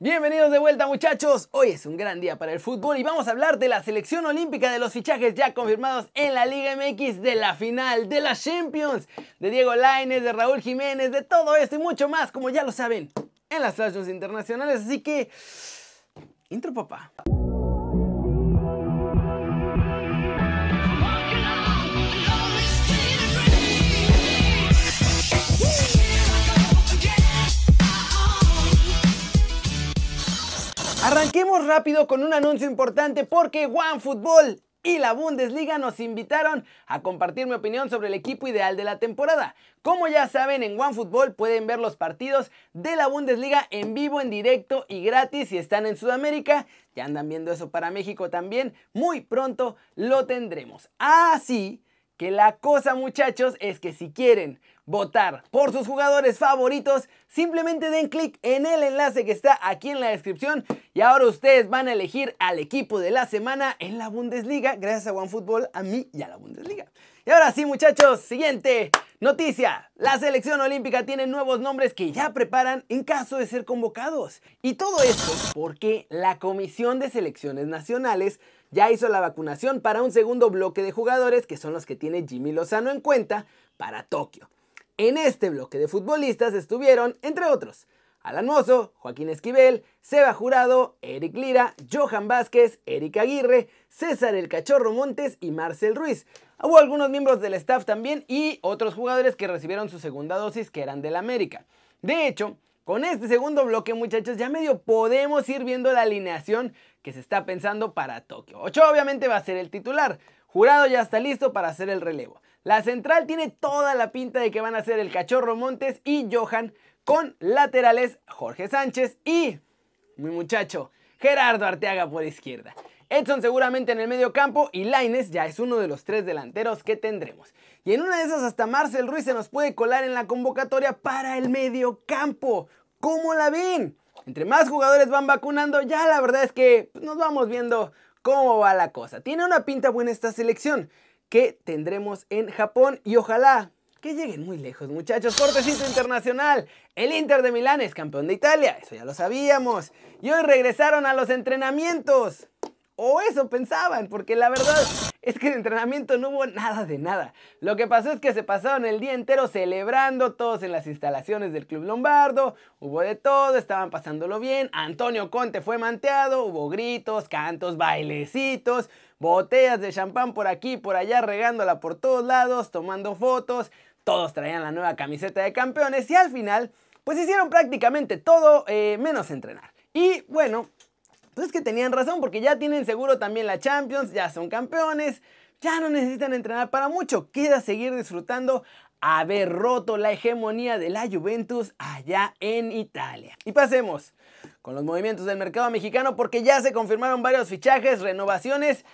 Bienvenidos de vuelta muchachos, hoy es un gran día para el fútbol y vamos a hablar de la selección olímpica de los fichajes ya confirmados en la Liga MX, de la final, de las Champions, de Diego Lainez, de Raúl Jiménez, de todo esto y mucho más, como ya lo saben, en las flash internacionales, así que... Intro papá. Arranquemos rápido con un anuncio importante porque OneFootball y la Bundesliga nos invitaron a compartir mi opinión sobre el equipo ideal de la temporada. Como ya saben, en OneFootball pueden ver los partidos de la Bundesliga en vivo, en directo y gratis si están en Sudamérica. Ya andan viendo eso para México también. Muy pronto lo tendremos. Así que la cosa muchachos es que si quieren votar por sus jugadores favoritos, simplemente den clic en el enlace que está aquí en la descripción y ahora ustedes van a elegir al equipo de la semana en la Bundesliga, gracias a OneFootball, a mí y a la Bundesliga. Y ahora sí muchachos, siguiente noticia. La selección olímpica tiene nuevos nombres que ya preparan en caso de ser convocados. Y todo esto porque la Comisión de Selecciones Nacionales ya hizo la vacunación para un segundo bloque de jugadores que son los que tiene Jimmy Lozano en cuenta para Tokio. En este bloque de futbolistas estuvieron, entre otros, Alan Mozo, Joaquín Esquivel, Seba Jurado, Eric Lira, Johan Vázquez, Eric Aguirre, César El Cachorro Montes y Marcel Ruiz. Hubo algunos miembros del staff también y otros jugadores que recibieron su segunda dosis que eran del América. De hecho, con este segundo bloque, muchachos, ya medio podemos ir viendo la alineación que se está pensando para Tokio. Ocho obviamente va a ser el titular. Jurado ya está listo para hacer el relevo. La central tiene toda la pinta de que van a ser el Cachorro Montes y Johan con laterales Jorge Sánchez y mi muchacho Gerardo Arteaga por izquierda. Edson seguramente en el medio campo y Laines ya es uno de los tres delanteros que tendremos. Y en una de esas hasta Marcel Ruiz se nos puede colar en la convocatoria para el medio campo. ¿Cómo la ven? Entre más jugadores van vacunando, ya la verdad es que pues, nos vamos viendo cómo va la cosa. Tiene una pinta buena esta selección que tendremos en Japón y ojalá que lleguen muy lejos, muchachos. Cortecito internacional. El Inter de Milán es campeón de Italia, eso ya lo sabíamos. Y hoy regresaron a los entrenamientos. O eso pensaban, porque la verdad es que de entrenamiento no hubo nada de nada. Lo que pasó es que se pasaron el día entero celebrando todos en las instalaciones del Club Lombardo. Hubo de todo, estaban pasándolo bien. Antonio Conte fue manteado, hubo gritos, cantos, bailecitos botellas de champán por aquí por allá, regándola por todos lados, tomando fotos. Todos traían la nueva camiseta de campeones y al final, pues hicieron prácticamente todo eh, menos entrenar. Y bueno, pues es que tenían razón porque ya tienen seguro también la Champions, ya son campeones, ya no necesitan entrenar para mucho. Queda seguir disfrutando haber roto la hegemonía de la Juventus allá en Italia. Y pasemos con los movimientos del mercado mexicano porque ya se confirmaron varios fichajes, renovaciones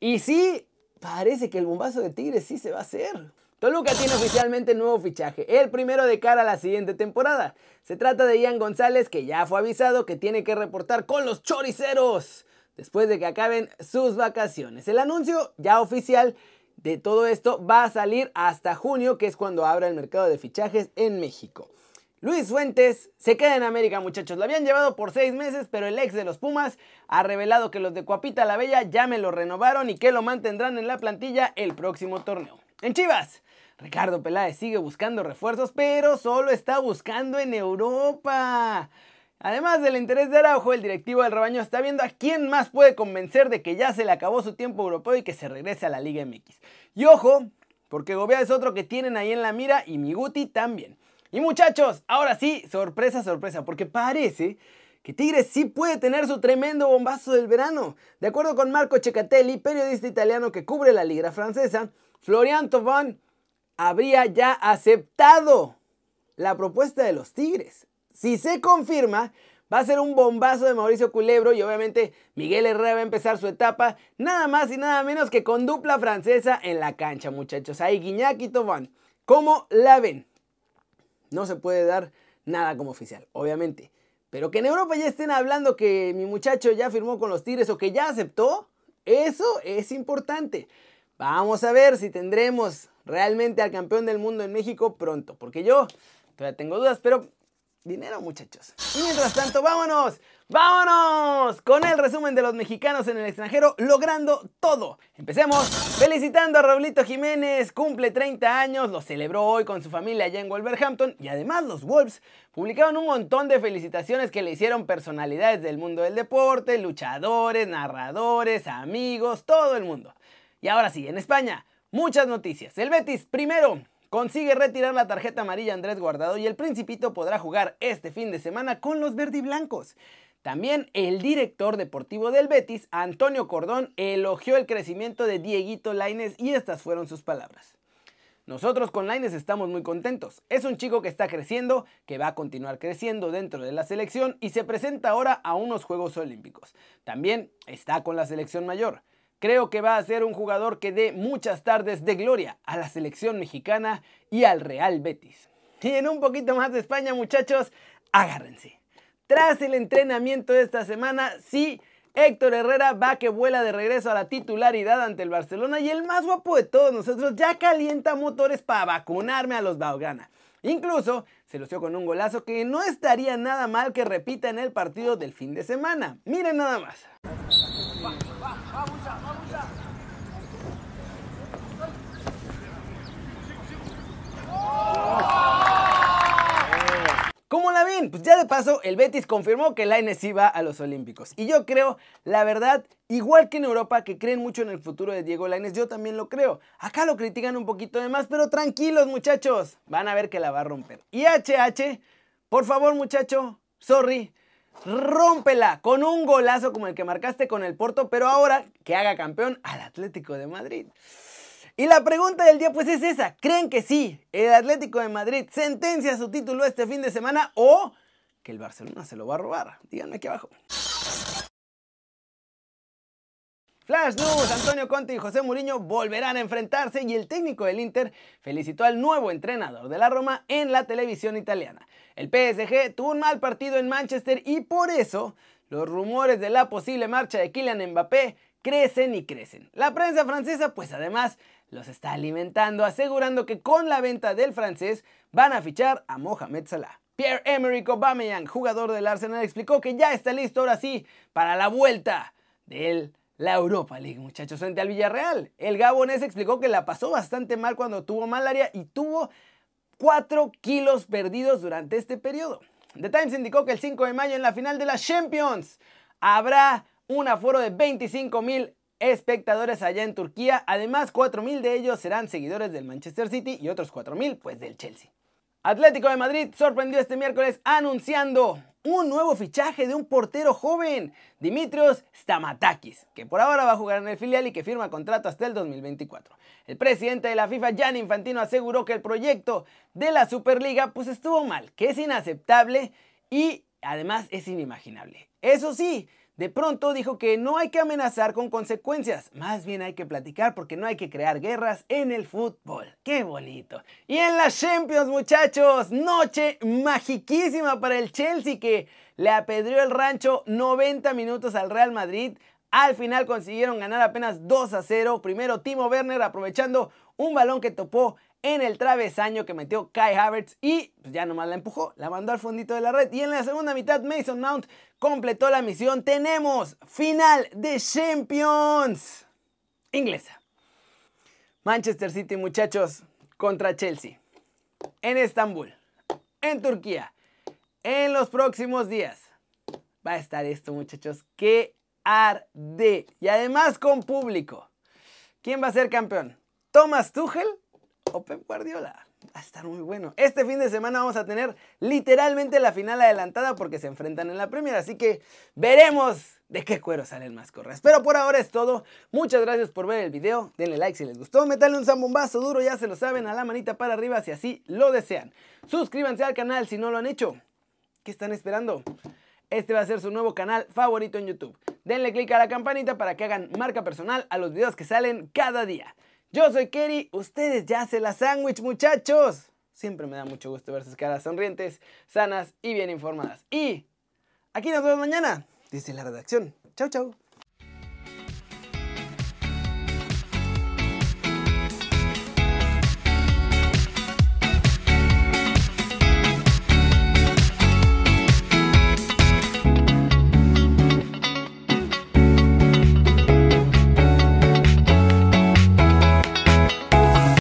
y sí, parece que el bombazo de Tigres sí se va a hacer. Toluca tiene oficialmente nuevo fichaje, el primero de cara a la siguiente temporada. Se trata de Ian González que ya fue avisado que tiene que reportar con los choriceros después de que acaben sus vacaciones. El anuncio ya oficial de todo esto va a salir hasta junio, que es cuando abra el mercado de fichajes en México. Luis Fuentes se queda en América, muchachos. Lo habían llevado por seis meses, pero el ex de los Pumas ha revelado que los de Cuapita la Bella ya me lo renovaron y que lo mantendrán en la plantilla el próximo torneo. En Chivas, Ricardo Peláez sigue buscando refuerzos, pero solo está buscando en Europa. Además del interés de Araujo, el directivo del rebaño está viendo a quién más puede convencer de que ya se le acabó su tiempo europeo y que se regrese a la Liga MX. Y ojo, porque Gobea es otro que tienen ahí en la mira y Miguti también. Y muchachos, ahora sí, sorpresa, sorpresa, porque parece que Tigres sí puede tener su tremendo bombazo del verano. De acuerdo con Marco Cecatelli, periodista italiano que cubre la liga francesa, Florian Thauvin habría ya aceptado la propuesta de los Tigres. Si se confirma, va a ser un bombazo de Mauricio Culebro y obviamente Miguel Herrera va a empezar su etapa nada más y nada menos que con dupla francesa en la cancha, muchachos. Ahí Guiñac y Thauvin. ¿Cómo la ven? No se puede dar nada como oficial, obviamente. Pero que en Europa ya estén hablando que mi muchacho ya firmó con los Tigres o que ya aceptó, eso es importante. Vamos a ver si tendremos realmente al campeón del mundo en México pronto, porque yo todavía tengo dudas, pero dinero muchachos. Y mientras tanto, vámonos ¡Vámonos! Con el resumen de los mexicanos en el extranjero logrando todo. Empecemos felicitando a Raulito Jiménez, cumple 30 años, lo celebró hoy con su familia allá en Wolverhampton y además los Wolves publicaron un montón de felicitaciones que le hicieron personalidades del mundo del deporte, luchadores, narradores, amigos, todo el mundo. Y ahora sí, en España, muchas noticias. El Betis primero consigue retirar la tarjeta amarilla Andrés Guardado y el Principito podrá jugar este fin de semana con los verdiblancos. También el director deportivo del Betis, Antonio Cordón, elogió el crecimiento de Dieguito Laines y estas fueron sus palabras. Nosotros con Laines estamos muy contentos. Es un chico que está creciendo, que va a continuar creciendo dentro de la selección y se presenta ahora a unos Juegos Olímpicos. También está con la selección mayor. Creo que va a ser un jugador que dé muchas tardes de gloria a la selección mexicana y al Real Betis. Y en un poquito más de España, muchachos, agárrense. Tras el entrenamiento de esta semana, sí, Héctor Herrera va que vuela de regreso a la titularidad ante el Barcelona y el más guapo de todos nosotros ya calienta motores para vacunarme a los Baugana. Incluso se lució con un golazo que no estaría nada mal que repita en el partido del fin de semana. Miren nada más. Pues ya de paso, el Betis confirmó que Lainez iba a los Olímpicos. Y yo creo, la verdad, igual que en Europa, que creen mucho en el futuro de Diego Lainez, yo también lo creo. Acá lo critican un poquito de más, pero tranquilos, muchachos. Van a ver que la va a romper. Y HH, por favor, muchacho, sorry, rómpela con un golazo como el que marcaste con el Porto, pero ahora que haga campeón al Atlético de Madrid. Y la pregunta del día pues es esa, ¿creen que sí, el Atlético de Madrid sentencia su título este fin de semana o que el Barcelona se lo va a robar? Díganme aquí abajo. Flash News, Antonio Conte y José Mourinho volverán a enfrentarse y el técnico del Inter felicitó al nuevo entrenador de la Roma en la televisión italiana. El PSG tuvo un mal partido en Manchester y por eso los rumores de la posible marcha de Kylian Mbappé crecen y crecen. La prensa francesa pues además los está alimentando, asegurando que con la venta del francés van a fichar a Mohamed Salah. Pierre-Emerick Aubameyang, jugador del Arsenal, explicó que ya está listo ahora sí para la vuelta de la Europa League, muchachos, frente al Villarreal. El gabonés explicó que la pasó bastante mal cuando tuvo malaria y tuvo 4 kilos perdidos durante este periodo. The Times indicó que el 5 de mayo en la final de la Champions habrá un aforo de 25 mil espectadores allá en Turquía. Además, 4.000 de ellos serán seguidores del Manchester City y otros 4.000 pues del Chelsea. Atlético de Madrid sorprendió este miércoles anunciando un nuevo fichaje de un portero joven, Dimitrios Stamatakis, que por ahora va a jugar en el filial y que firma contrato hasta el 2024. El presidente de la FIFA, Gianni Infantino, aseguró que el proyecto de la Superliga pues estuvo mal, que es inaceptable y además es inimaginable. Eso sí, de pronto dijo que no hay que amenazar con consecuencias, más bien hay que platicar porque no hay que crear guerras en el fútbol. ¡Qué bonito! Y en las Champions, muchachos, noche magiquísima para el Chelsea que le apedreó el rancho 90 minutos al Real Madrid. Al final consiguieron ganar apenas 2 a 0. Primero Timo Werner aprovechando un balón que topó en el travesaño que metió Kai Havertz y pues, ya nomás la empujó, la mandó al fondito de la red. Y en la segunda mitad Mason Mount completó la misión. Tenemos final de Champions inglesa. Manchester City, muchachos, contra Chelsea. En Estambul, en Turquía, en los próximos días. Va a estar esto, muchachos, que arde. Y además con público. ¿Quién va a ser campeón? ¿Thomas Tuchel o Pep Guardiola? Va a estar muy bueno. Este fin de semana vamos a tener literalmente la final adelantada porque se enfrentan en la Premier. Así que veremos de qué cuero salen más correas. Pero por ahora es todo. Muchas gracias por ver el video. Denle like si les gustó. Metanle un zambombazo duro, ya se lo saben, a la manita para arriba si así lo desean. Suscríbanse al canal si no lo han hecho. ¿Qué están esperando? Este va a ser su nuevo canal favorito en YouTube. Denle click a la campanita para que hagan marca personal a los videos que salen cada día. Yo soy Kerry, ustedes ya se la sándwich muchachos. Siempre me da mucho gusto ver sus caras sonrientes, sanas y bien informadas. Y aquí nos vemos mañana desde la redacción. Chau, chau.